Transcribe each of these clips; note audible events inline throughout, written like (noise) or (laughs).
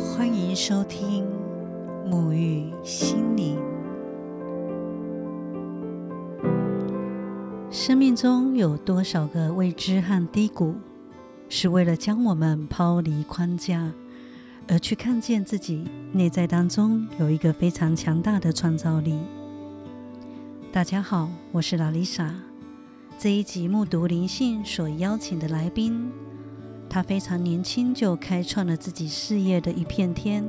欢迎收听沐浴心灵。生命中有多少个未知和低谷，是为了将我们抛离框架，而去看见自己内在当中有一个非常强大的创造力？大家好，我是拉丽莎。这一集目读灵性所邀请的来宾。他非常年轻就开创了自己事业的一片天，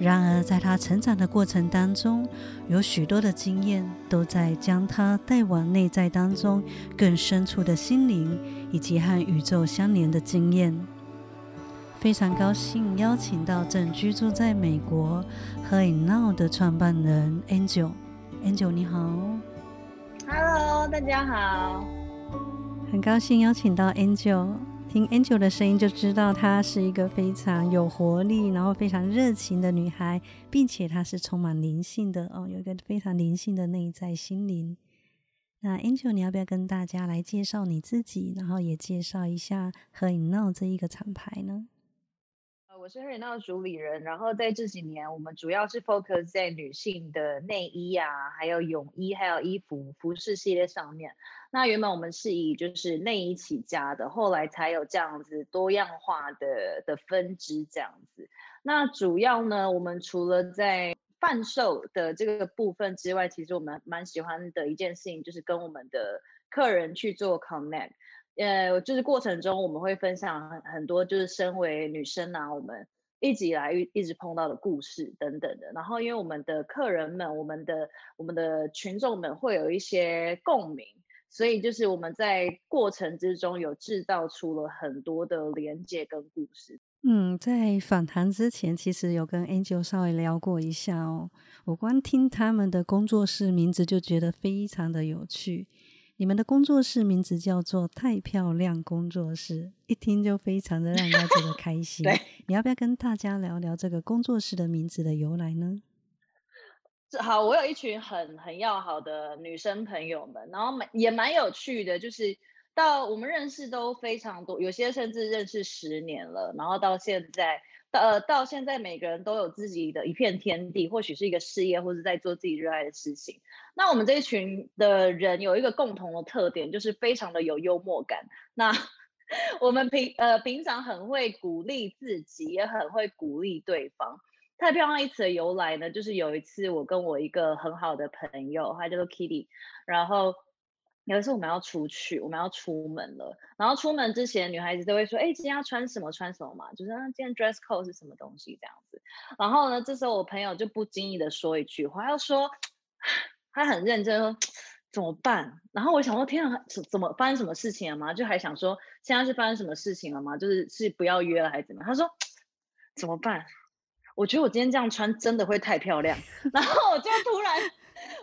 然而在他成长的过程当中，有许多的经验都在将他带往内在当中更深处的心灵，以及和宇宙相连的经验。非常高兴邀请到正居住在美国 Her Now 的创办人 Angel，Angel 你好，Hello，大家好，很高兴邀请到 Angel。听 Angel 的声音就知道她是一个非常有活力，然后非常热情的女孩，并且她是充满灵性的哦，有一个非常灵性的内在心灵。那 Angel，你要不要跟大家来介绍你自己，然后也介绍一下和你闹这一个厂牌呢？我是何影闹主理人，然后在这几年，我们主要是 focus 在女性的内衣啊，还有泳衣，还有衣服服饰系列上面。那原本我们是以就是内衣起家的，后来才有这样子多样化的的分支这样子。那主要呢，我们除了在贩售的这个部分之外，其实我们蛮喜欢的一件事情就是跟我们的客人去做 connect。呃，就是过程中我们会分享很很多，就是身为女生啊，我们一直以来一直碰到的故事等等的。然后因为我们的客人们，我们的我们的群众们会有一些共鸣。所以就是我们在过程之中有制造出了很多的连接跟故事。嗯，在访谈之前，其实有跟 Angel 稍微聊过一下哦。我光听他们的工作室名字就觉得非常的有趣。你们的工作室名字叫做“太漂亮工作室”，一听就非常的让人家觉得开心。对，你要不要跟大家聊聊这个工作室的名字的由来呢？好，我有一群很很要好的女生朋友们，然后蛮也蛮有趣的，就是到我们认识都非常多，有些甚至认识十年了，然后到现在，呃，到现在每个人都有自己的一片天地，或许是一个事业，或者在做自己热爱的事情。那我们这一群的人有一个共同的特点，就是非常的有幽默感。那 (laughs) 我们平呃平常很会鼓励自己，也很会鼓励对方。太漂亮一词的由来呢，就是有一次我跟我一个很好的朋友，他叫做 Kitty，然后有一次我们要出去，我们要出门了，然后出门之前女孩子都会说，哎，今天要穿什么穿什么嘛，就是今天 dress code 是什么东西这样子。然后呢，这时候我朋友就不经意的说一句话，要说他很认真说怎么办？然后我想说，天啊，怎怎么发生什么事情了吗？就还想说现在是发生什么事情了吗？就是是不要约了还是怎么？他说怎么办？我觉得我今天这样穿真的会太漂亮，然后我就突然，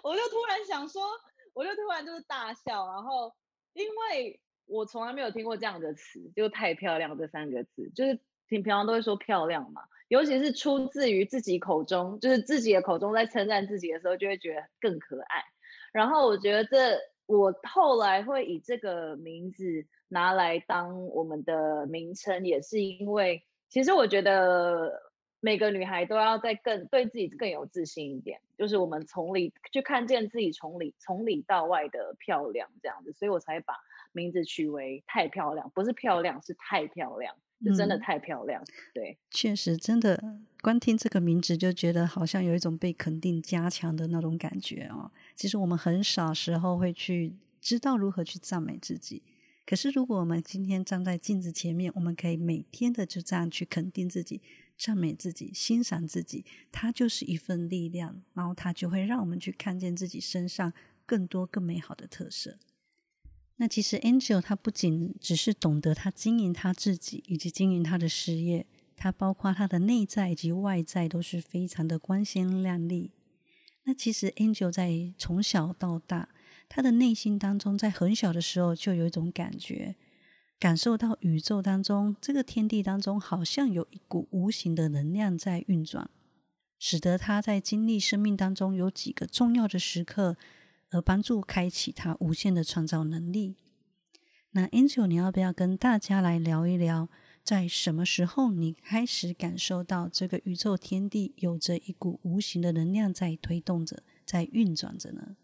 我就突然想说，我就突然就是大笑，然后因为我从来没有听过这样的词，就太漂亮这三个字，就是平平常都会说漂亮嘛，尤其是出自于自己口中，就是自己的口中在称赞自己的时候，就会觉得更可爱。然后我觉得这我后来会以这个名字拿来当我们的名称，也是因为其实我觉得。每个女孩都要再更对自己更有自信一点，就是我们从里去看见自己从里从里到外的漂亮这样子，所以我才把名字取为太漂亮，不是漂亮，是太漂亮，是真的太漂亮。对，确实，真的，光听这个名字就觉得好像有一种被肯定、加强的那种感觉哦。其实我们很少时候会去知道如何去赞美自己，可是如果我们今天站在镜子前面，我们可以每天的就这样去肯定自己。赞美自己，欣赏自己，它就是一份力量，然后它就会让我们去看见自己身上更多更美好的特色。那其实 Angel 他不仅只是懂得他经营他自己，以及经营他的事业，他包括他的内在以及外在都是非常的光鲜亮丽。那其实 Angel 在从小到大，他的内心当中，在很小的时候就有一种感觉。感受到宇宙当中，这个天地当中，好像有一股无形的能量在运转，使得他在经历生命当中有几个重要的时刻，而帮助开启他无限的创造能力。那 Angel，你要不要跟大家来聊一聊在什么时候你开始感受到这个宇宙天地有着一股无形的能量在推动着，在运转着呢？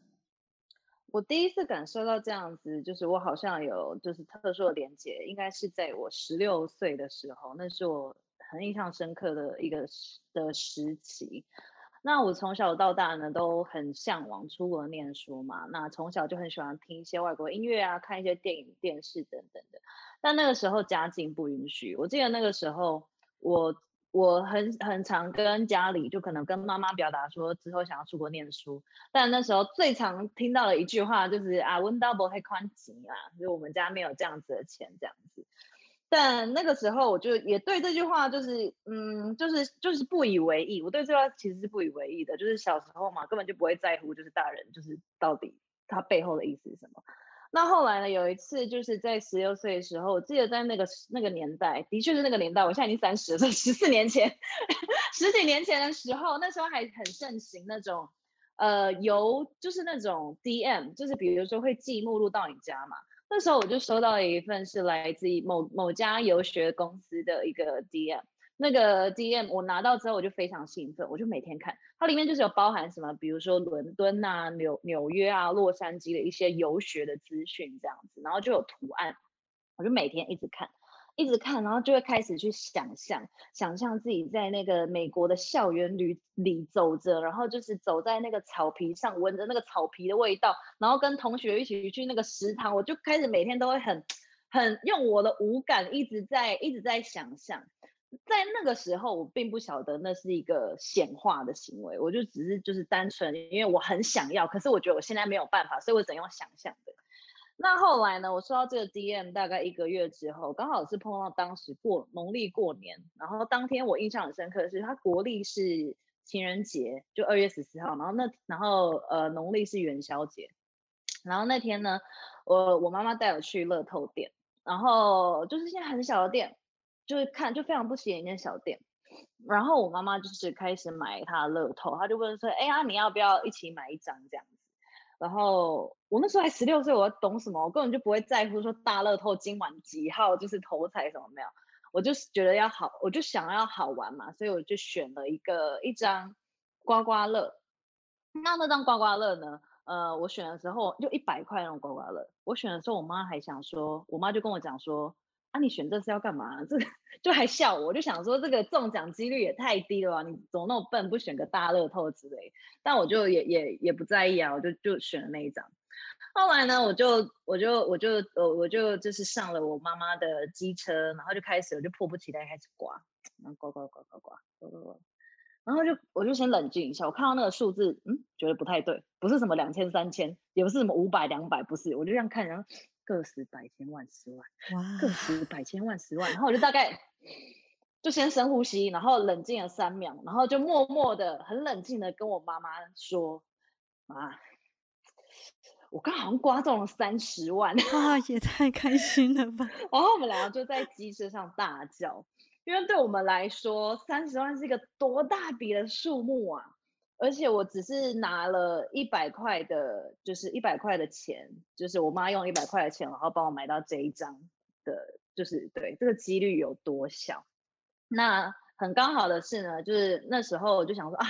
我第一次感受到这样子，就是我好像有就是特殊的连接，应该是在我十六岁的时候，那是我很印象深刻的一个时的时期。那我从小到大呢，都很向往出国念书嘛。那从小就很喜欢听一些外国音乐啊，看一些电影、电视等等的。但那个时候家境不允许。我记得那个时候，我我很很常跟家里，就可能跟妈妈表达说之后想要出国念书。但那时候最常听到的一句话就是啊温 double 还宽紧啊”，就我们家没有这样子的钱，这样子。但那个时候，我就也对这句话就是，嗯，就是就是不以为意。我对这句话其实是不以为意的，就是小时候嘛，根本就不会在乎，就是大人就是到底他背后的意思是什么。那后来呢，有一次就是在十六岁的时候，我记得在那个那个年代，的确是那个年代，我现在已经三十了，(laughs) 十四年前，十几年前的时候，那时候还很盛行那种，呃，邮就是那种 DM，就是比如说会寄目录到你家嘛。那时候我就收到了一份是来自于某某家游学公司的一个 DM，那个 DM 我拿到之后我就非常兴奋，我就每天看，它里面就是有包含什么，比如说伦敦啊、纽纽约啊、洛杉矶的一些游学的资讯这样子，然后就有图案，我就每天一直看。一直看，然后就会开始去想象，想象自己在那个美国的校园里里走着，然后就是走在那个草皮上，闻着那个草皮的味道，然后跟同学一起去那个食堂，我就开始每天都会很很用我的五感一直在一直在想象。在那个时候，我并不晓得那是一个显化的行为，我就只是就是单纯因为我很想要，可是我觉得我现在没有办法，所以我只能用想象的。那后来呢？我收到这个 DM 大概一个月之后，刚好是碰到当时过农历过年，然后当天我印象很深刻的是，它国历是情人节，就二月十四号，然后那然后呃农历是元宵节，然后那天呢，我我妈妈带我去乐透店，然后就是一间很小的店，就是看就非常不起眼一间小店，然后我妈妈就是开始买她的乐透，她就问说，哎呀，你要不要一起买一张这样子？然后我那时候还十六岁，我懂什么？我根本就不会在乎说大乐透今晚几号就是头彩什么没有，我就是觉得要好，我就想要好玩嘛，所以我就选了一个一张刮刮乐。那那张刮刮乐呢？呃，我选的时候就一百块那种刮刮乐。我选的时候，我妈还想说，我妈就跟我讲说。啊，你选这是要干嘛？这个 (laughs) 就还笑我，我就想说这个中奖几率也太低了吧？你怎么那么笨，不选个大乐透之类？但我就也也也不在意啊，我就就选了那一张。后来呢，我就我就我就呃我就就是上了我妈妈的机车，然后就开始我就迫不及待开始刮，然后刮刮刮刮刮刮刮刮，然后就我就先冷静一下，我看到那个数字，嗯，觉得不太对，不是什么两千三千，也不是什么五百两百，不是，我就这样看，然后。个十百千万十万，哇！个十百千万十万，然后我就大概就先深呼吸，然后冷静了三秒，然后就默默的、很冷静的跟我妈妈说：“妈，我刚好像刮中了三十万，啊，也太开心了吧！”然后我们两个就在机车上大叫，因为对我们来说，三十万是一个多大笔的数目啊！而且我只是拿了一百块的，就是一百块的钱，就是我妈用一百块的钱，然后帮我买到这一张的，就是对这个几率有多小。那很刚好的是呢，就是那时候我就想说啊，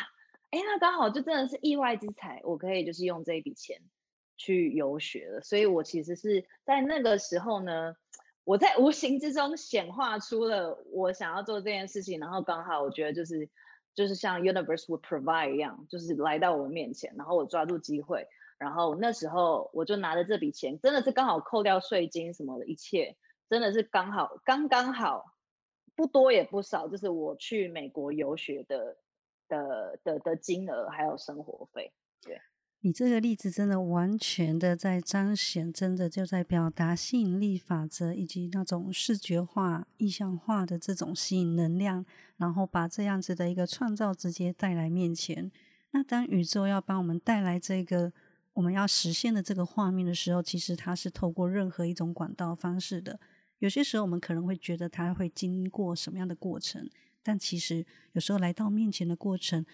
哎，那刚好就真的是意外之财，我可以就是用这一笔钱去游学了。所以我其实是在那个时候呢，我在无形之中显化出了我想要做这件事情，然后刚好我觉得就是。就是像 universe would provide 一样，就是来到我面前，然后我抓住机会，然后那时候我就拿着这笔钱，真的是刚好扣掉税金什么的一切，真的是刚好刚刚好，不多也不少，就是我去美国游学的的的的金额还有生活费，对。你这个例子真的完全的在彰显，真的就在表达吸引力法则以及那种视觉化、意象化的这种吸引能量，然后把这样子的一个创造直接带来面前。那当宇宙要帮我们带来这个我们要实现的这个画面的时候，其实它是透过任何一种管道方式的。有些时候我们可能会觉得它会经过什么样的过程，但其实有时候来到面前的过程，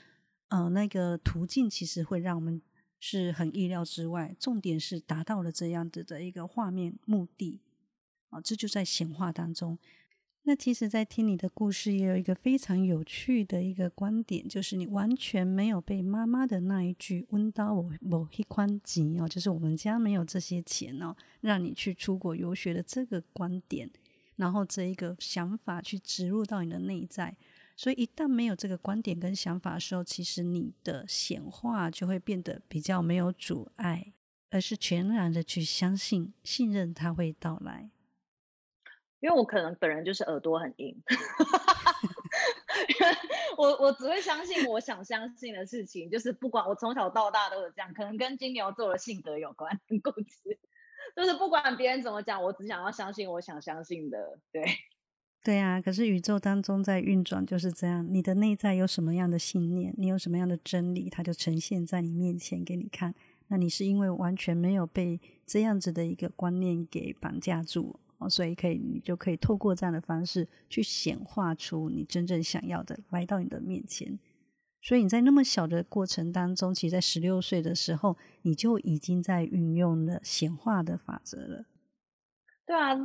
呃，那个途径其实会让我们。是很意料之外，重点是达到了这样子的一个画面目的啊，这就在显化当中。那其实，在听你的故事，也有一个非常有趣的一个观点，就是你完全没有被妈妈的那一句“温到我某一宽紧哦”，就是我们家没有这些钱哦，让你去出国游学的这个观点，然后这一个想法去植入到你的内在。所以，一旦没有这个观点跟想法的时候，其实你的显化就会变得比较没有阻碍，而是全然的去相信、信任它会到来。因为我可能本人就是耳朵很硬，(laughs) 我我只会相信我想相信的事情，就是不管我从小到大都是这样，可能跟金牛座的性格有关，很固执，就是不管别人怎么讲，我只想要相信我想相信的，对，对啊。可是宇宙当中在运转就是这样，你的内在有什么样的信念，你有什么样的真理，它就呈现在你面前给你看。那你是因为完全没有被这样子的一个观念给绑架住。哦，所以可以，你就可以透过这样的方式去显化出你真正想要的，来到你的面前。所以你在那么小的过程当中，其实，在十六岁的时候，你就已经在运用了显化的法则了。对啊，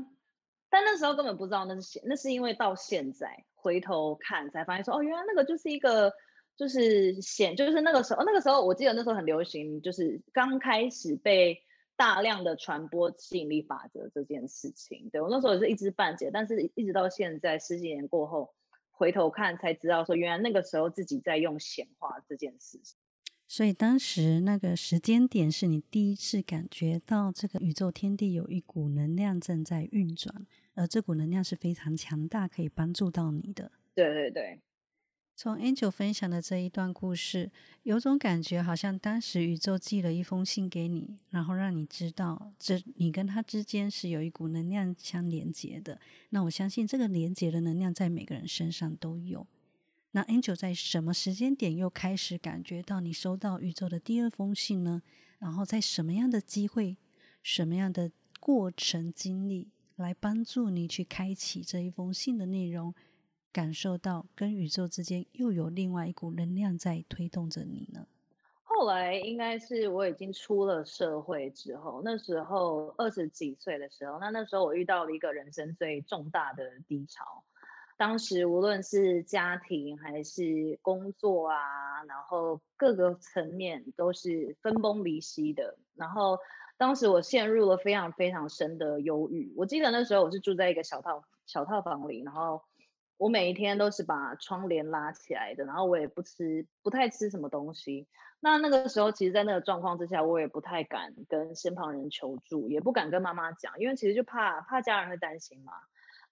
但那时候根本不知道那是显，那是因为到现在回头看才发现说，哦，原来那个就是一个，就是显，就是那个时候，那个时候我记得那时候很流行，就是刚开始被。大量的传播吸引力法则这件事情，对我那时候也是一知半解，但是一直到现在十几年过后，回头看才知道说，原来那个时候自己在用显化这件事情。所以当时那个时间点是你第一次感觉到这个宇宙天地有一股能量正在运转，而这股能量是非常强大，可以帮助到你的。对对对。从 Angel 分享的这一段故事，有种感觉，好像当时宇宙寄了一封信给你，然后让你知道，这你跟他之间是有一股能量相连接的。那我相信这个连接的能量在每个人身上都有。那 Angel 在什么时间点又开始感觉到你收到宇宙的第二封信呢？然后在什么样的机会、什么样的过程经历来帮助你去开启这一封信的内容？感受到跟宇宙之间又有另外一股能量在推动着你呢。后来应该是我已经出了社会之后，那时候二十几岁的时候，那那时候我遇到了一个人生最重大的低潮。当时无论是家庭还是工作啊，然后各个层面都是分崩离析的。然后当时我陷入了非常非常深的忧郁。我记得那时候我是住在一个小套小套房里，然后。我每一天都是把窗帘拉起来的，然后我也不吃，不太吃什么东西。那那个时候，其实，在那个状况之下，我也不太敢跟身旁人求助，也不敢跟妈妈讲，因为其实就怕怕家人会担心嘛。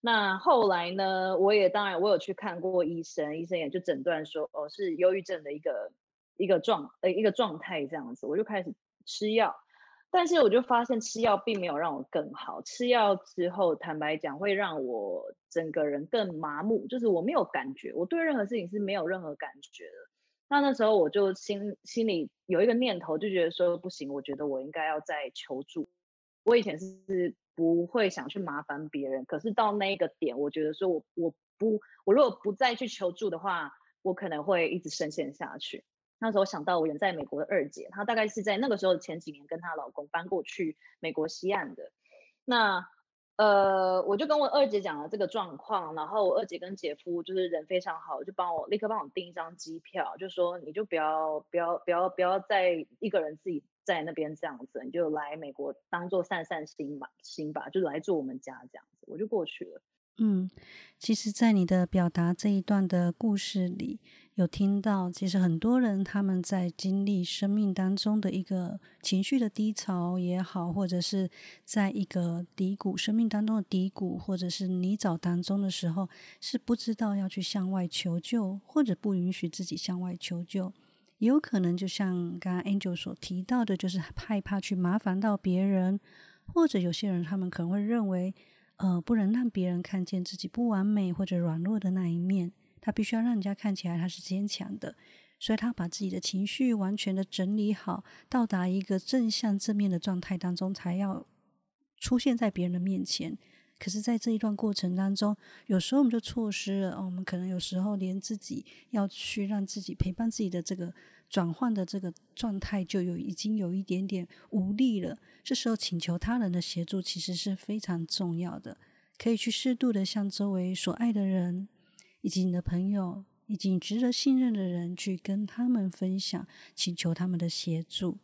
那后来呢，我也当然我有去看过医生，医生也就诊断说，哦，是忧郁症的一个一个状呃一个状态这样子，我就开始吃药。但是我就发现吃药并没有让我更好，吃药之后，坦白讲会让我整个人更麻木，就是我没有感觉，我对任何事情是没有任何感觉的。那那时候我就心心里有一个念头，就觉得说不行，我觉得我应该要再求助。我以前是不会想去麻烦别人，可是到那个点，我觉得说我我不我如果不再去求助的话，我可能会一直深陷下去。那时候想到我远在美国的二姐，她大概是在那个时候前几年跟她老公搬过去美国西岸的。那呃，我就跟我二姐讲了这个状况，然后我二姐跟姐夫就是人非常好，就帮我立刻帮我订一张机票，就说你就不要不要不要不要再一个人自己在那边这样子，你就来美国当做散散心吧心吧，就来住我们家这样子，我就过去了。嗯，其实，在你的表达这一段的故事里。有听到，其实很多人他们在经历生命当中的一个情绪的低潮也好，或者是在一个低谷、生命当中的低谷，或者是泥沼当中的时候，是不知道要去向外求救，或者不允许自己向外求救。也有可能就像刚刚 Angel 所提到的，就是害怕去麻烦到别人，或者有些人他们可能会认为，呃，不能让别人看见自己不完美或者软弱的那一面。他必须要让人家看起来他是坚强的，所以他把自己的情绪完全的整理好，到达一个正向正面的状态当中，才要出现在别人的面前。可是，在这一段过程当中，有时候我们就错失了，我们可能有时候连自己要去让自己陪伴自己的这个转换的这个状态，就有已经有一点点无力了。这时候，请求他人的协助其实是非常重要的。可以去适度的向周围所爱的人，以及你的朋友，以及值得信任的人，去跟他们分享，请求他们的协助。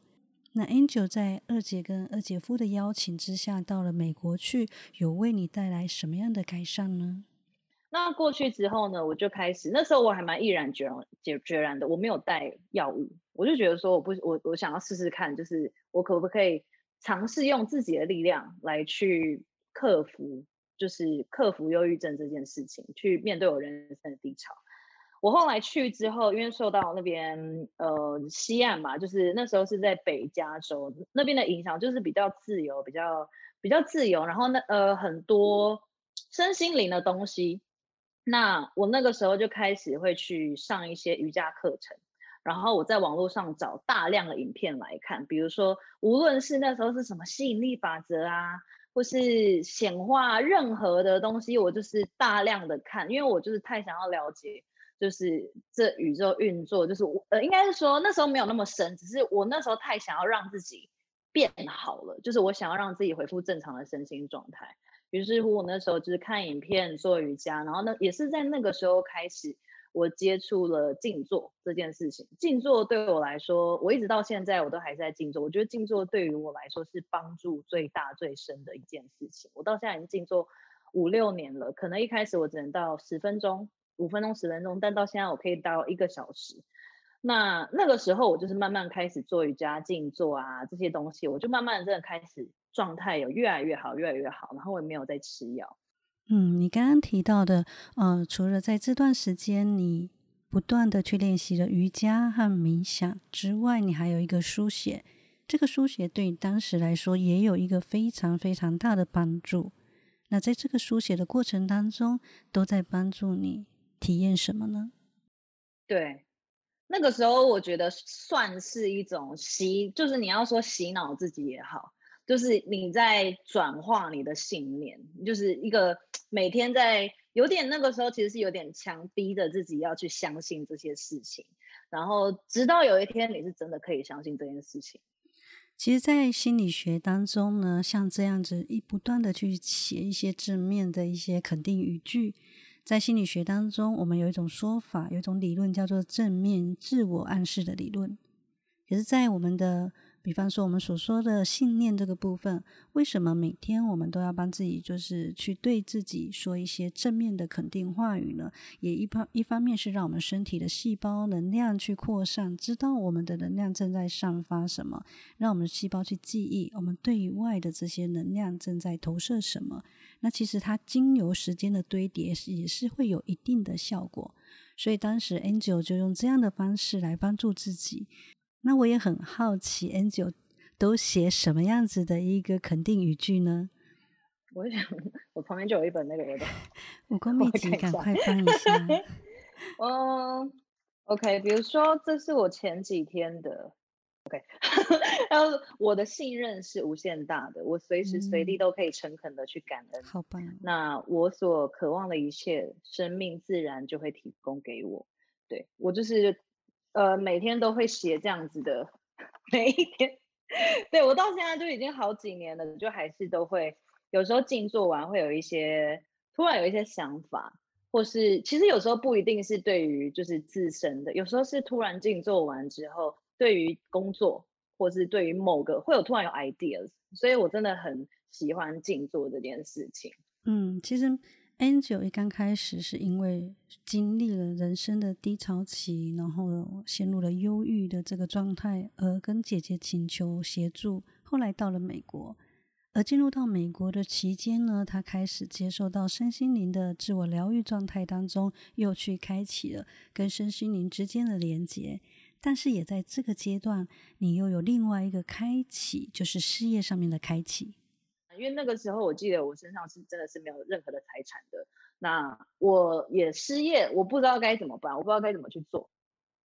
那 Angel 在二姐跟二姐夫的邀请之下，到了美国去，有为你带来什么样的改善呢？那过去之后呢，我就开始，那时候我还蛮毅然决然、决决然的，我没有带药物，我就觉得说，我不，我我想要试试看，就是我可不可以尝试用自己的力量来去克服，就是克服忧郁症这件事情，去面对我人生的低潮。我后来去之后，因为受到那边呃西岸嘛，就是那时候是在北加州那边的影响，就是比较自由，比较比较自由，然后那呃很多身心灵的东西。那我那个时候就开始会去上一些瑜伽课程，然后我在网络上找大量的影片来看，比如说无论是那时候是什么吸引力法则啊，或是显化任何的东西，我就是大量的看，因为我就是太想要了解，就是这宇宙运作，就是我呃应该是说那时候没有那么深，只是我那时候太想要让自己变好了，就是我想要让自己恢复正常的身心状态。于是乎，我那时候就是看影片做瑜伽，然后呢，也是在那个时候开始，我接触了静坐这件事情。静坐对我来说，我一直到现在我都还在静坐。我觉得静坐对于我来说是帮助最大最深的一件事情。我到现在已经静坐五六年了，可能一开始我只能到十分钟、五分钟、十分钟，但到现在我可以到一个小时。那那个时候我就是慢慢开始做瑜伽、静坐啊这些东西，我就慢慢真的开始。状态有越来越好，越来越好，然后我也没有再吃药。嗯，你刚刚提到的，呃，除了在这段时间你不断的去练习了瑜伽和冥想之外，你还有一个书写。这个书写对你当时来说也有一个非常非常大的帮助。那在这个书写的过程当中，都在帮助你体验什么呢？对，那个时候我觉得算是一种洗，就是你要说洗脑自己也好。就是你在转化你的信念，就是一个 (tsk) 每天在有点那个时候，其实是有点强逼着自己要去相信这些事情，然后直到有一天你是真的可以相信这件事情。其实，在心理学当中呢，像这样子一不断的去写一些正面的一些肯定语句，在心理学当中，我们有一种说法，有一种理论叫做正面自我暗示的理论，可是，在我们的。比方说，我们所说的信念这个部分，为什么每天我们都要帮自己，就是去对自己说一些正面的肯定话语呢？也一方一方面是让我们身体的细胞能量去扩散，知道我们的能量正在散发什么，让我们的细胞去记忆我们对外的这些能量正在投射什么。那其实它经由时间的堆叠，也是会有一定的效果。所以当时 Angel 就用这样的方式来帮助自己。那我也很好奇，Angel 都写什么样子的一个肯定语句呢？我想，(laughs) 我旁边就有一本那个的 (laughs) 武功秘籍，赶快翻一下。嗯，OK，比如说，这是我前几天的，OK，(laughs) 然后我的信任是无限大的，我随时随地都可以诚恳的去感恩。好棒！那我所渴望的一切，生命自然就会提供给我。对我就是。呃，每天都会写这样子的，(laughs) 每一天，对我到现在就已经好几年了，就还是都会，有时候静坐完会有一些突然有一些想法，或是其实有时候不一定是对于就是自身的，有时候是突然静坐完之后，对于工作或是对于某个会有突然有 ideas，所以我真的很喜欢静坐这件事情。嗯，其实。Angel 一刚开始是因为经历了人生的低潮期，然后陷入了忧郁的这个状态，而跟姐姐请求协助。后来到了美国，而进入到美国的期间呢，他开始接受到身心灵的自我疗愈状态当中，又去开启了跟身心灵之间的连接。但是也在这个阶段，你又有另外一个开启，就是事业上面的开启。因为那个时候，我记得我身上是真的是没有任何的财产的。那我也失业，我不知道该怎么办，我不知道该怎么去做。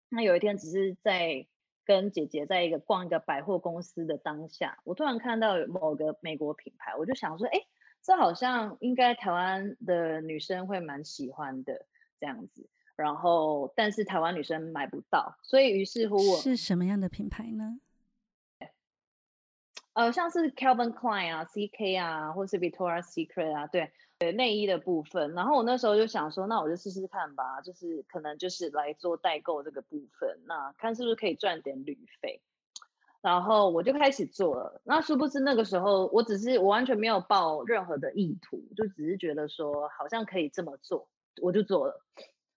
那有一天，只是在跟姐姐在一个逛一个百货公司的当下，我突然看到某个美国品牌，我就想说，哎，这好像应该台湾的女生会蛮喜欢的这样子。然后，但是台湾女生买不到，所以于是乎我是什么样的品牌呢？呃，像是 Calvin Klein 啊、CK 啊，或是 Victoria's Secret 啊，对对，内衣的部分。然后我那时候就想说，那我就试试看吧，就是可能就是来做代购这个部分，那看是不是可以赚点旅费。然后我就开始做了。那殊不知那个时候，我只是我完全没有抱任何的意图，就只是觉得说好像可以这么做，我就做了。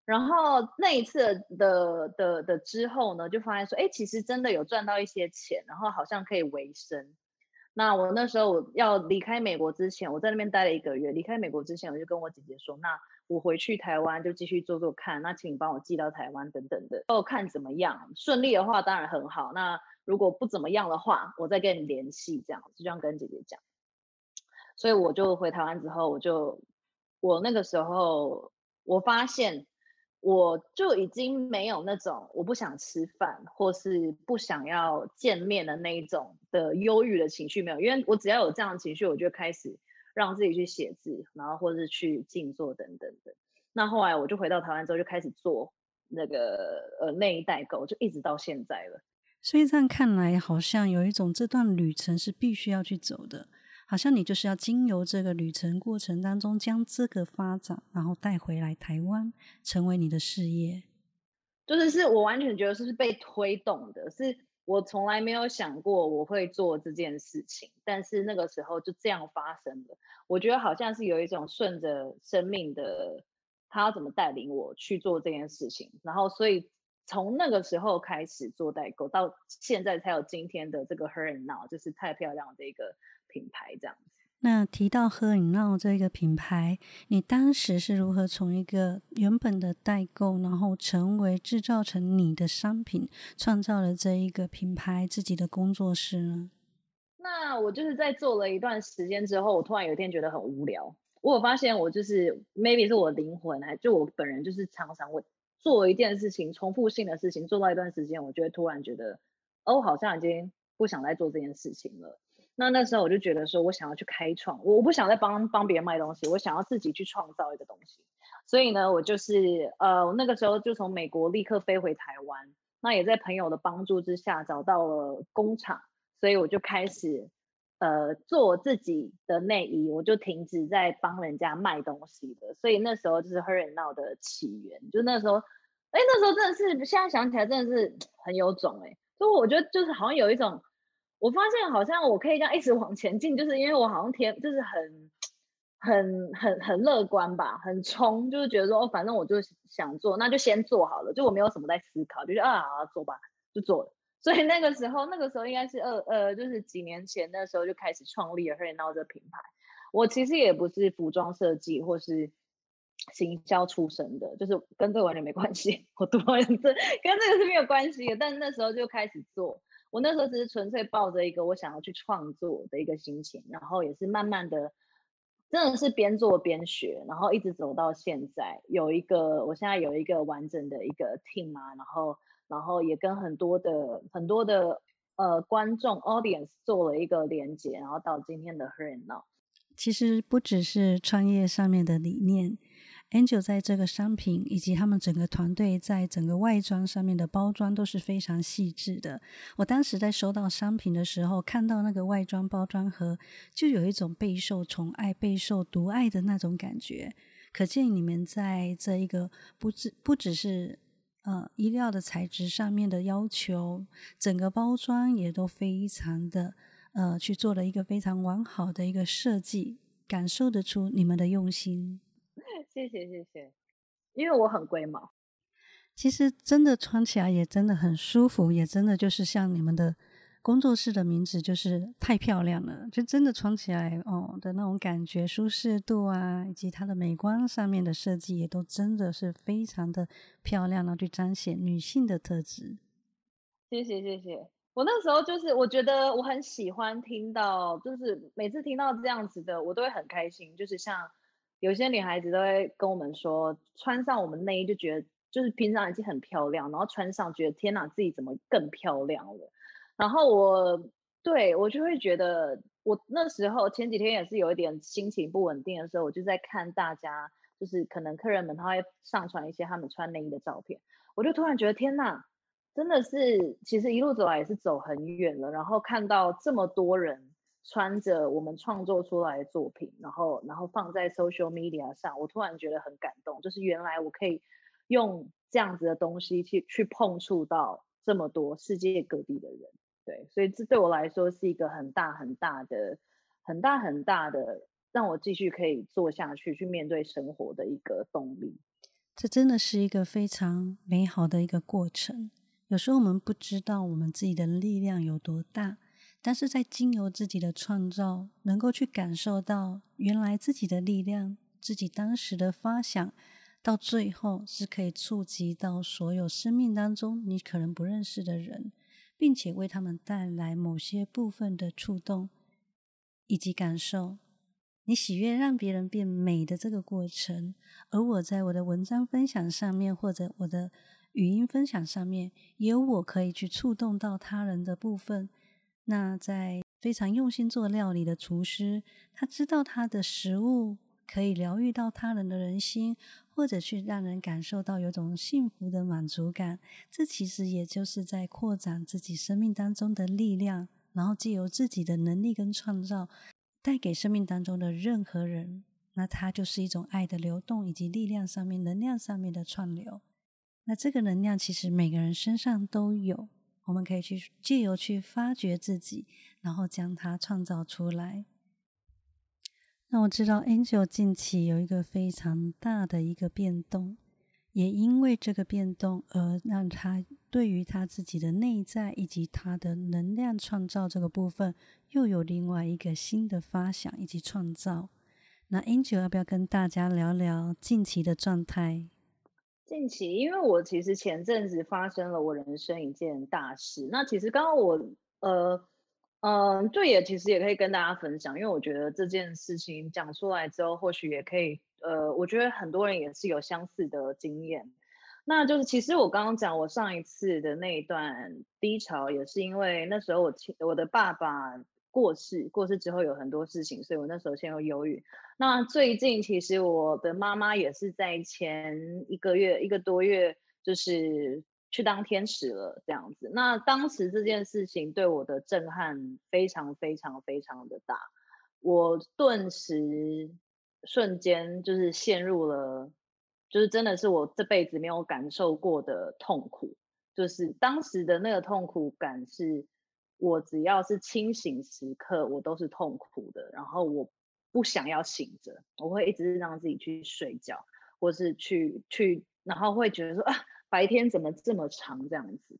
然后那一次的的的之后呢，就发现说，哎，其实真的有赚到一些钱，然后好像可以维生。那我那时候我要离开美国之前，我在那边待了一个月。离开美国之前，我就跟我姐姐说，那我回去台湾就继续做做看。那请你帮我寄到台湾等等的，哦，看怎么样。顺利的话当然很好。那如果不怎么样的话，我再跟你联系，这样就这样跟姐姐讲。所以我就回台湾之后，我就我那个时候我发现。我就已经没有那种我不想吃饭或是不想要见面的那一种的忧郁的情绪没有，因为我只要有这样的情绪，我就开始让自己去写字，然后或是去静坐等等的。那后来我就回到台湾之后，就开始做那个呃内衣代购，就一直到现在了。所以这样看来，好像有一种这段旅程是必须要去走的。好像你就是要经由这个旅程过程当中，将这个发展，然后带回来台湾，成为你的事业。就是是我完全觉得是被推动的，是我从来没有想过我会做这件事情，但是那个时候就这样发生了。我觉得好像是有一种顺着生命的，他要怎么带领我去做这件事情，然后所以从那个时候开始做代购，到现在才有今天的这个 Her and Now，就是太漂亮的一个。品牌这样子。那提到喝饮料这个品牌，你当时是如何从一个原本的代购，然后成为制造成你的商品，创造了这一个品牌自己的工作室呢？那我就是在做了一段时间之后，我突然有一天觉得很无聊。我有发现我就是 maybe 是我灵魂，还就我本人就是常常会做一件事情，重复性的事情，做到一段时间，我就会突然觉得，哦，好像已经不想再做这件事情了。那那时候我就觉得说，我想要去开创，我不想再帮帮别人卖东西，我想要自己去创造一个东西。所以呢，我就是呃那个时候就从美国立刻飞回台湾，那也在朋友的帮助之下找到了工厂，所以我就开始呃做自己的内衣，我就停止在帮人家卖东西的。所以那时候就是 Her and Now 的起源，就那时候，哎那时候真的是现在想起来真的是很有种哎，就我觉得就是好像有一种。我发现好像我可以这样一直往前进，就是因为我好像天就是很很很很乐观吧，很冲，就是觉得说哦，反正我就想做，那就先做好了，就我没有什么在思考，就是啊做吧，就做了。所以那个时候，那个时候应该是二呃，就是几年前那时候就开始创立了 Her Now 这品牌。我其实也不是服装设计或是行销出身的，就是跟这个完全没关系。我读完这跟这个是没有关系的，但那时候就开始做。我那时候只是纯粹抱着一个我想要去创作的一个心情，然后也是慢慢的，真的是边做边学，然后一直走到现在，有一个我现在有一个完整的一个 team 啊，然后然后也跟很多的很多的呃观众 audience 做了一个连接，然后到今天的 Her Now，其实不只是创业上面的理念。Angel 在这个商品以及他们整个团队在整个外装上面的包装都是非常细致的。我当时在收到商品的时候，看到那个外装包装盒，就有一种备受宠爱、备受独爱的那种感觉。可见你们在这一个不只不只是呃衣料的材质上面的要求，整个包装也都非常的呃去做了一个非常完好的一个设计，感受得出你们的用心。谢谢谢谢，因为我很龟毛。其实真的穿起来也真的很舒服，也真的就是像你们的工作室的名字，就是太漂亮了。就真的穿起来哦的那种感觉、舒适度啊，以及它的美观上面的设计，也都真的是非常的漂亮，然后去彰显女性的特质。谢谢谢谢，我那时候就是我觉得我很喜欢听到，就是每次听到这样子的，我都会很开心，就是像。有些女孩子都会跟我们说，穿上我们内衣就觉得，就是平常已经很漂亮，然后穿上觉得天哪，自己怎么更漂亮了？然后我对我就会觉得，我那时候前几天也是有一点心情不稳定的时候，我就在看大家，就是可能客人们他会上传一些他们穿内衣的照片，我就突然觉得天哪，真的是，其实一路走来也是走很远了，然后看到这么多人。穿着我们创作出来的作品，然后然后放在 social media 上，我突然觉得很感动，就是原来我可以用这样子的东西去去碰触到这么多世界各地的人，对，所以这对我来说是一个很大很大的、很大很大的让我继续可以做下去、去面对生活的一个动力。这真的是一个非常美好的一个过程。有时候我们不知道我们自己的力量有多大。但是在经由自己的创造，能够去感受到原来自己的力量，自己当时的发想，到最后是可以触及到所有生命当中你可能不认识的人，并且为他们带来某些部分的触动以及感受。你喜悦让别人变美的这个过程，而我在我的文章分享上面，或者我的语音分享上面，也有我可以去触动到他人的部分。那在非常用心做料理的厨师，他知道他的食物可以疗愈到他人的人心，或者去让人感受到有种幸福的满足感。这其实也就是在扩展自己生命当中的力量，然后借由自己的能力跟创造，带给生命当中的任何人。那它就是一种爱的流动，以及力量上面、能量上面的串流。那这个能量其实每个人身上都有。我们可以去借由去发掘自己，然后将它创造出来。那我知道 Angel 近期有一个非常大的一个变动，也因为这个变动而让他对于他自己的内在以及他的能量创造这个部分，又有另外一个新的发想以及创造。那 Angel 要不要跟大家聊聊近期的状态？近期，因为我其实前阵子发生了我人生一件大事。那其实刚刚我，呃，嗯，对也其实也可以跟大家分享，因为我觉得这件事情讲出来之后，或许也可以，呃，我觉得很多人也是有相似的经验。那就是其实我刚刚讲我上一次的那一段低潮，也是因为那时候我我的爸爸。过世，过世之后有很多事情，所以我那时候先有忧郁。那最近其实我的妈妈也是在前一个月、一个多月，就是去当天使了这样子。那当时这件事情对我的震撼非常非常非常的大，我顿时瞬间就是陷入了，就是真的是我这辈子没有感受过的痛苦，就是当时的那个痛苦感是。我只要是清醒时刻，我都是痛苦的。然后我不想要醒着，我会一直让自己去睡觉，或是去去，然后会觉得说啊，白天怎么这么长这样子。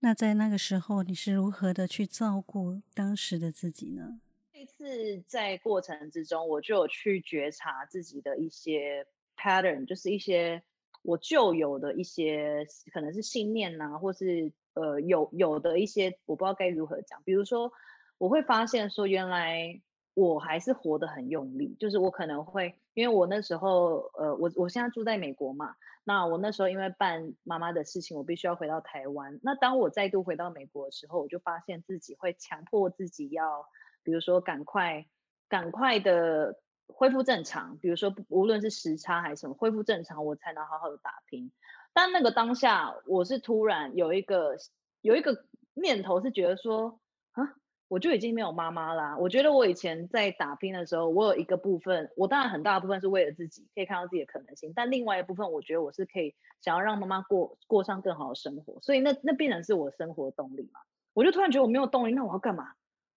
那在那个时候，你是如何的去照顾当时的自己呢？这次在过程之中，我就有去觉察自己的一些 pattern，就是一些我旧有的一些可能是信念呐，或是。呃，有有的一些我不知道该如何讲，比如说我会发现说，原来我还是活得很用力，就是我可能会，因为我那时候，呃，我我现在住在美国嘛，那我那时候因为办妈妈的事情，我必须要回到台湾。那当我再度回到美国的时候，我就发现自己会强迫自己要，比如说赶快赶快的恢复正常，比如说无论是时差还是什么，恢复正常，我才能好好的打拼。但那个当下，我是突然有一个有一个念头，是觉得说啊，我就已经没有妈妈啦。我觉得我以前在打拼的时候，我有一个部分，我当然很大部分是为了自己，可以看到自己的可能性。但另外一部分，我觉得我是可以想要让妈妈过过上更好的生活，所以那那必然是我生活的动力嘛。我就突然觉得我没有动力，那我要干嘛？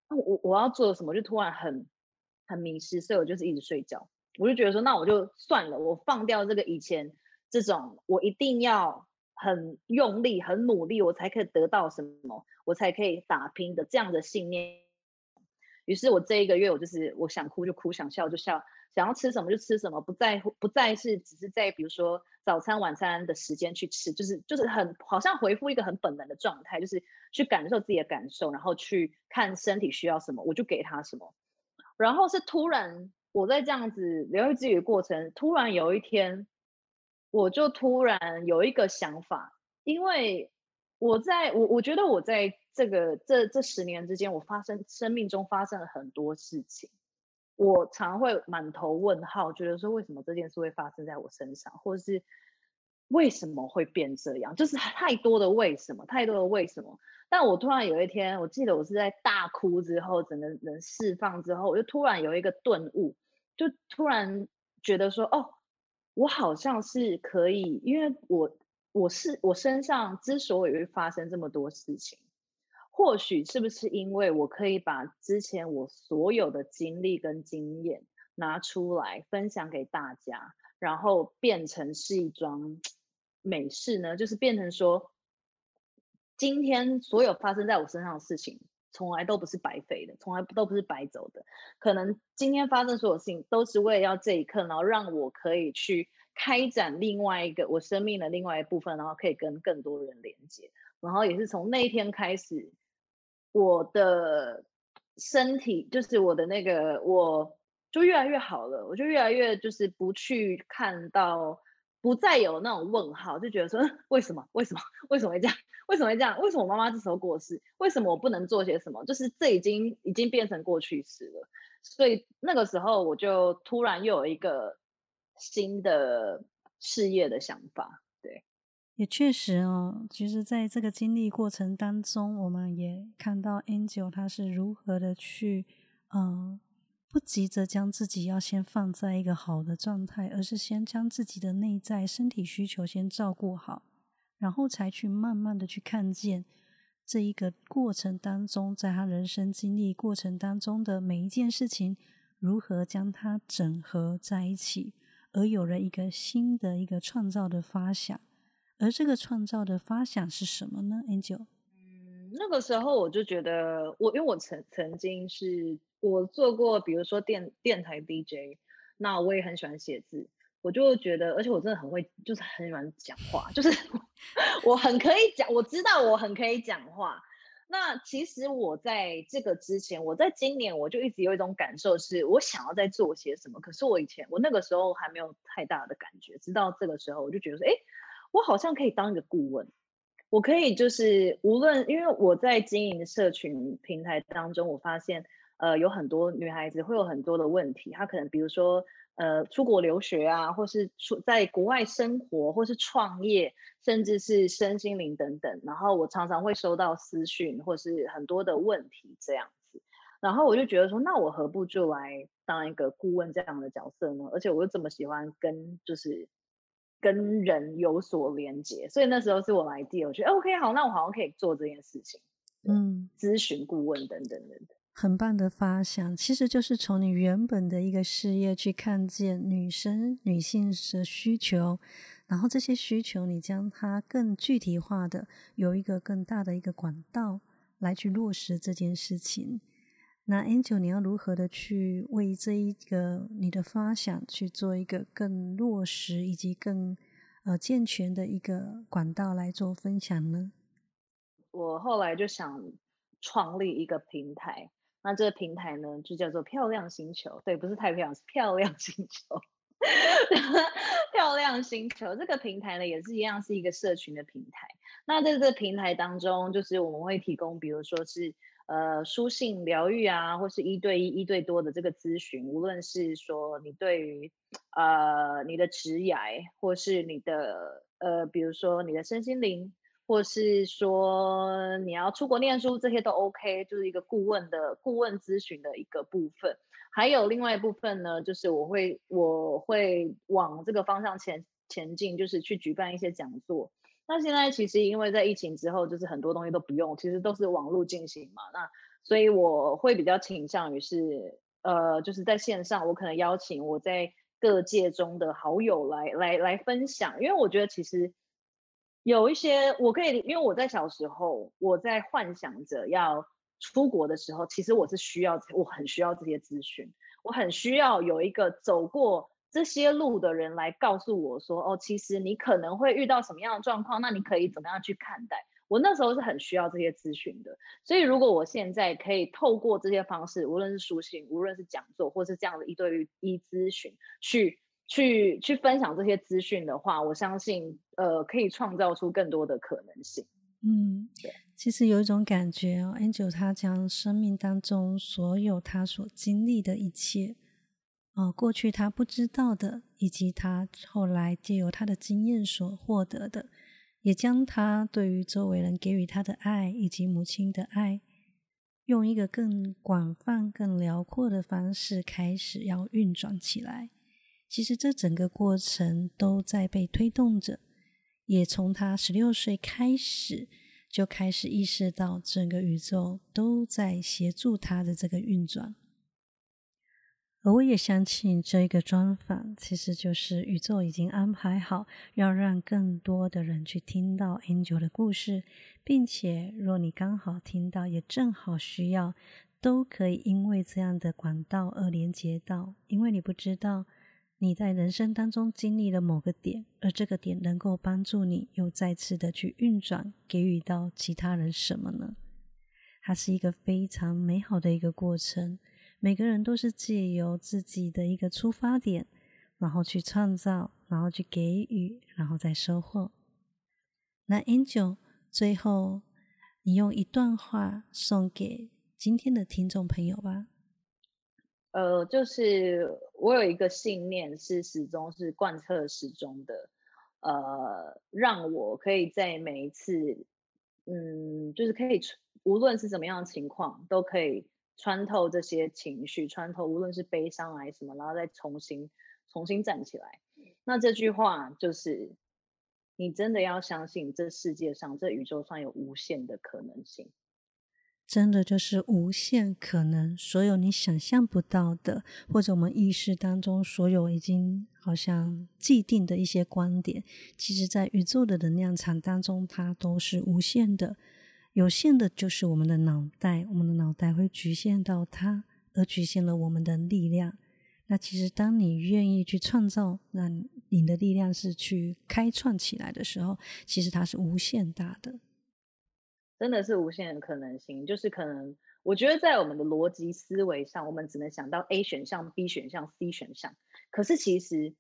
那我我要做什么？就突然很很迷失，所以我就是一直睡觉。我就觉得说，那我就算了，我放掉这个以前。这种我一定要很用力、很努力，我才可以得到什么，我才可以打拼的这样的信念。于是，我这一个月，我就是我想哭就哭，想笑就笑，想要吃什么就吃什么，不在乎，不再是只是在比如说早餐、晚餐的时间去吃，就是就是很好像回复一个很本能的状态，就是去感受自己的感受，然后去看身体需要什么，我就给他什么。然后是突然我在这样子疗愈自己的过程，突然有一天。我就突然有一个想法，因为我在我我觉得我在这个这这十年之间，我发生生命中发生了很多事情，我常会满头问号，觉得说为什么这件事会发生在我身上，或者是为什么会变这样？就是太多的为什么，太多的为什么。但我突然有一天，我记得我是在大哭之后，整个人释放之后，我就突然有一个顿悟，就突然觉得说，哦，我好像是可以，因为我我是我身上之所以会发生这么多事情，或许是不是因为我可以把之前我所有的经历跟经验拿出来分享给大家，然后变成是一桩美事呢？就是变成说。今天所有发生在我身上的事情，从来都不是白费的，从来都不是白走的。可能今天发生所有事情，都是为了要这一刻，然后让我可以去开展另外一个我生命的另外一部分，然后可以跟更多人连接。然后也是从那一天开始，我的身体就是我的那个，我就越来越好了。我就越来越就是不去看到。不再有那种问号，就觉得说 (laughs) 为什么？为什么？(laughs) 为什么会这样？为什么会这样？为什么我妈妈这时候过世？为什么我不能做些什么？就是这已经已经变成过去式了。所以那个时候我就突然又有一个新的事业的想法。对，也确实哦。其实在这个经历过程当中，我们也看到 Angel 他是如何的去嗯。不急着将自己要先放在一个好的状态，而是先将自己的内在身体需求先照顾好，然后才去慢慢的去看见这一个过程当中，在他人生经历过程当中的每一件事情，如何将它整合在一起，而有了一个新的一个创造的发想。而这个创造的发想是什么呢？Angel，嗯，那个时候我就觉得，我因为我曾曾经是。我做过，比如说电电台 DJ，那我也很喜欢写字，我就觉得，而且我真的很会，就是很喜欢讲话，就是 (laughs) 我很可以讲，我知道我很可以讲话。那其实我在这个之前，我在今年我就一直有一种感受，是我想要在做些什么，可是我以前我那个时候还没有太大的感觉，直到这个时候我就觉得说，哎，我好像可以当一个顾问，我可以就是无论，因为我在经营社群平台当中，我发现。呃，有很多女孩子会有很多的问题，她可能比如说，呃，出国留学啊，或是出在国外生活，或是创业，甚至是身心灵等等。然后我常常会收到私讯，或是很多的问题这样子。然后我就觉得说，那我何不就来当一个顾问这样的角色呢？而且我又这么喜欢跟就是跟人有所连接，所以那时候是我来第，我觉得 OK 好，那我好像可以做这件事情，嗯，咨询顾问等等等等。很棒的发想，其实就是从你原本的一个事业去看见女生、女性的需求，然后这些需求你将它更具体化的，有一个更大的一个管道来去落实这件事情。那 Angel，你要如何的去为这一个你的发想去做一个更落实以及更呃健全的一个管道来做分享呢？我后来就想创立一个平台。那这个平台呢，就叫做漂亮星球，对，不是太漂亮，是漂亮星球。(laughs) 漂亮星球这个平台呢，也是一样，是一个社群的平台。那在这个平台当中，就是我们会提供，比如说是呃书信疗愈啊，或是一对一、一对多的这个咨询，无论是说你对于呃你的职涯，或是你的呃，比如说你的身心灵。或是说你要出国念书，这些都 OK，就是一个顾问的顾问咨询的一个部分。还有另外一部分呢，就是我会我会往这个方向前前进，就是去举办一些讲座。那现在其实因为在疫情之后，就是很多东西都不用，其实都是网络进行嘛。那所以我会比较倾向于是呃，就是在线上，我可能邀请我在各界中的好友来来来分享，因为我觉得其实。有一些我可以，因为我在小时候，我在幻想着要出国的时候，其实我是需要，我很需要这些资讯，我很需要有一个走过这些路的人来告诉我说，哦，其实你可能会遇到什么样的状况，那你可以怎么样去看待？我那时候是很需要这些资讯的，所以如果我现在可以透过这些方式，无论是书信，无论是讲座，或是这样的一对一咨询，去。去去分享这些资讯的话，我相信呃可以创造出更多的可能性。嗯，对，其实有一种感觉哦，Angel 他将生命当中所有他所经历的一切，哦，过去他不知道的，以及他后来借由他的经验所获得的，也将他对于周围人给予他的爱以及母亲的爱，用一个更广泛、更辽阔的方式开始要运转起来。其实这整个过程都在被推动着，也从他十六岁开始就开始意识到整个宇宙都在协助他的这个运转。而我也相信，这一个专访其实就是宇宙已经安排好，要让更多的人去听到 Angel 的故事，并且若你刚好听到，也正好需要，都可以因为这样的管道而连接到，因为你不知道你在人生当中经历了某个点，而这个点能够帮助你又再次的去运转，给予到其他人什么呢？它是一个非常美好的一个过程。每个人都是借由自己的一个出发点，然后去创造，然后去给予，然后再收获。那 Angel，最后你用一段话送给今天的听众朋友吧。呃，就是我有一个信念是始终是贯彻始终的，呃，让我可以在每一次，嗯，就是可以无论是怎么样的情况，都可以。穿透这些情绪，穿透无论是悲伤还是什么，然后再重新重新站起来。那这句话就是：你真的要相信，这世界上、这宇宙上有无限的可能性。真的就是无限可能，所有你想象不到的，或者我们意识当中所有已经好像既定的一些观点，其实在宇宙的能量场当中，它都是无限的。有限的就是我们的脑袋，我们的脑袋会局限到它，而局限了我们的力量。那其实，当你愿意去创造，那你的力量是去开创起来的时候，其实它是无限大的，真的是无限的可能性。就是可能，我觉得在我们的逻辑思维上，我们只能想到 A 选项、B 选项、C 选项，可是其实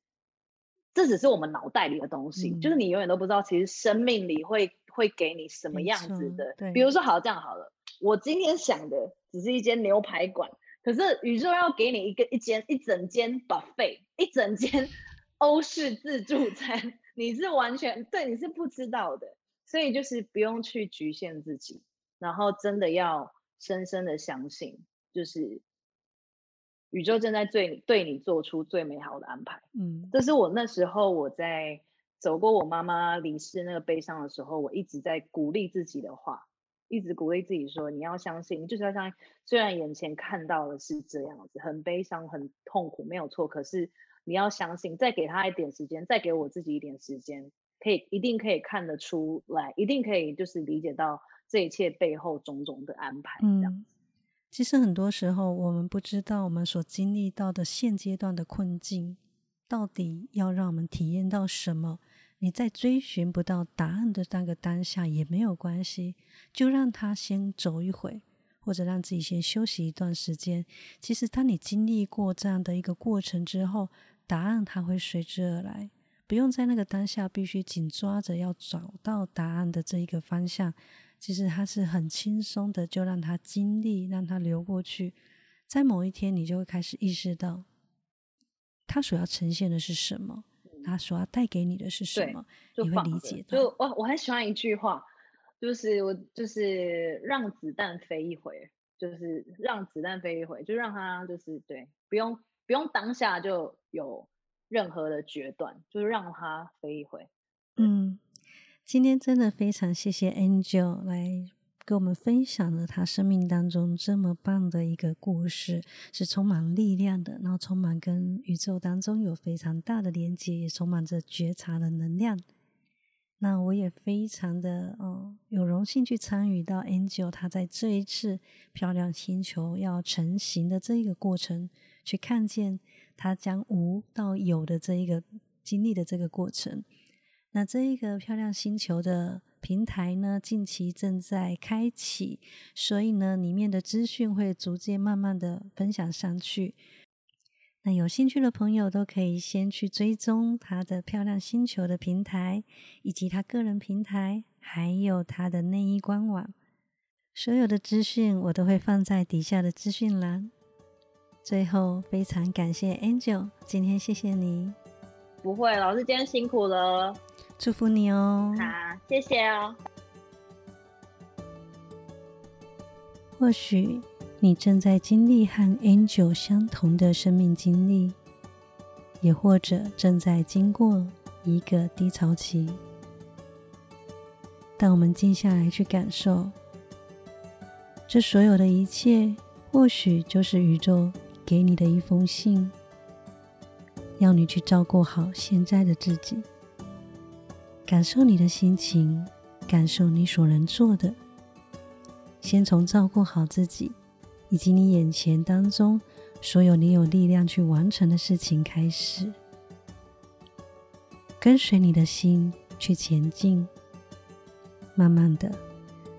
这只是我们脑袋里的东西，就是你永远都不知道，其实生命里会。会给你什么样子的？比如说，好这样好了，我今天想的只是一间牛排馆，可是宇宙要给你一个一间一整间 buffet，一整间 (laughs) 欧式自助餐，你是完全对你是不知道的，所以就是不用去局限自己，然后真的要深深的相信，就是宇宙正在对对你做出最美好的安排。嗯，这是我那时候我在。走过我妈妈离世那个悲伤的时候，我一直在鼓励自己的话，一直鼓励自己说：“你要相信，你就是要相信。虽然眼前看到的是这样子，很悲伤、很痛苦，没有错。可是你要相信，再给他一点时间，再给我自己一点时间，可以一定可以看得出来，一定可以就是理解到这一切背后种种的安排。这样子，其实很多时候我们不知道，我们所经历到的现阶段的困境，到底要让我们体验到什么。”你在追寻不到答案的那个当下也没有关系，就让他先走一回，或者让自己先休息一段时间。其实，当你经历过这样的一个过程之后，答案它会随之而来，不用在那个当下必须紧抓着要找到答案的这一个方向。其实它是很轻松的，就让它经历，让它流过去。在某一天，你就会开始意识到，它所要呈现的是什么。他所要带给你的是什么？你会理解到。就我我很喜欢一句话，就是我就是让子弹飞一回，就是让子弹飞一回，就让他就是对，不用不用当下就有任何的决断，就是让他飞一回。嗯，今天真的非常谢谢 Angel 来。跟我们分享了他生命当中这么棒的一个故事，是充满力量的，然后充满跟宇宙当中有非常大的连接，也充满着觉察的能量。那我也非常的哦，有荣幸去参与到 Angel 他在这一次漂亮星球要成型的这一个过程，去看见他将无到有的这一个经历的这个过程。那这一个漂亮星球的。平台呢，近期正在开启，所以呢，里面的资讯会逐渐慢慢的分享上去。那有兴趣的朋友都可以先去追踪他的漂亮星球的平台，以及他个人平台，还有他的内衣官网。所有的资讯我都会放在底下的资讯栏。最后，非常感谢 Angel，今天谢谢你。不会，老师今天辛苦了，祝福你哦。好，谢谢哦。或许你正在经历和 Angel 相同的生命经历，也或者正在经过一个低潮期。但我们静下来去感受，这所有的一切，或许就是宇宙给你的一封信，要你去照顾好现在的自己，感受你的心情，感受你所能做的。先从照顾好自己，以及你眼前当中所有你有力量去完成的事情开始，跟随你的心去前进。慢慢的，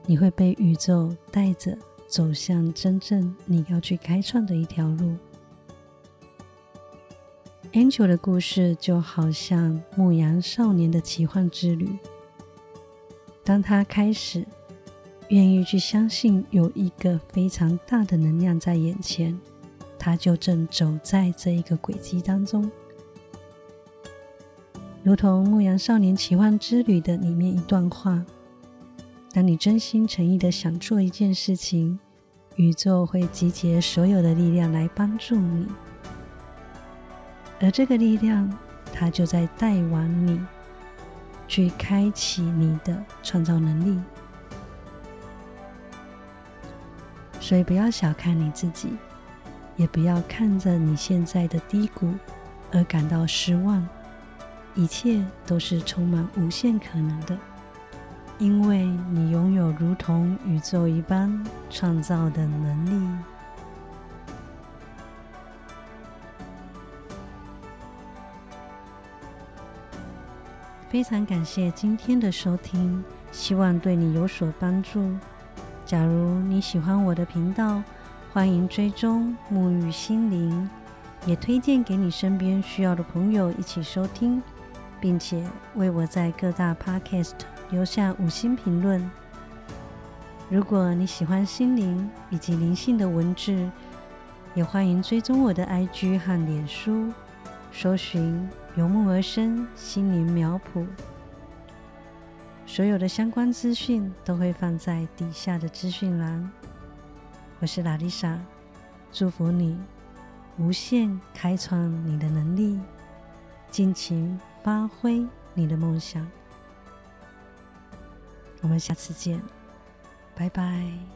你会被宇宙带着走向真正你要去开创的一条路。Angel 的故事就好像牧羊少年的奇幻之旅，当他开始。愿意去相信有一个非常大的能量在眼前，他就正走在这一个轨迹当中，如同《牧羊少年奇幻之旅》的里面一段话：当你真心诚意的想做一件事情，宇宙会集结所有的力量来帮助你，而这个力量，它就在带往你去开启你的创造能力。所以不要小看你自己，也不要看着你现在的低谷而感到失望。一切都是充满无限可能的，因为你拥有如同宇宙一般创造的能力。非常感谢今天的收听，希望对你有所帮助。假如你喜欢我的频道，欢迎追踪沐浴心灵，也推荐给你身边需要的朋友一起收听，并且为我在各大 Podcast 留下五星评论。如果你喜欢心灵以及灵性的文字，也欢迎追踪我的 IG 和脸书，搜寻“由木而生心灵苗圃”。所有的相关资讯都会放在底下的资讯栏。我是拉丽莎，祝福你无限开创你的能力，尽情发挥你的梦想。我们下次见，拜拜。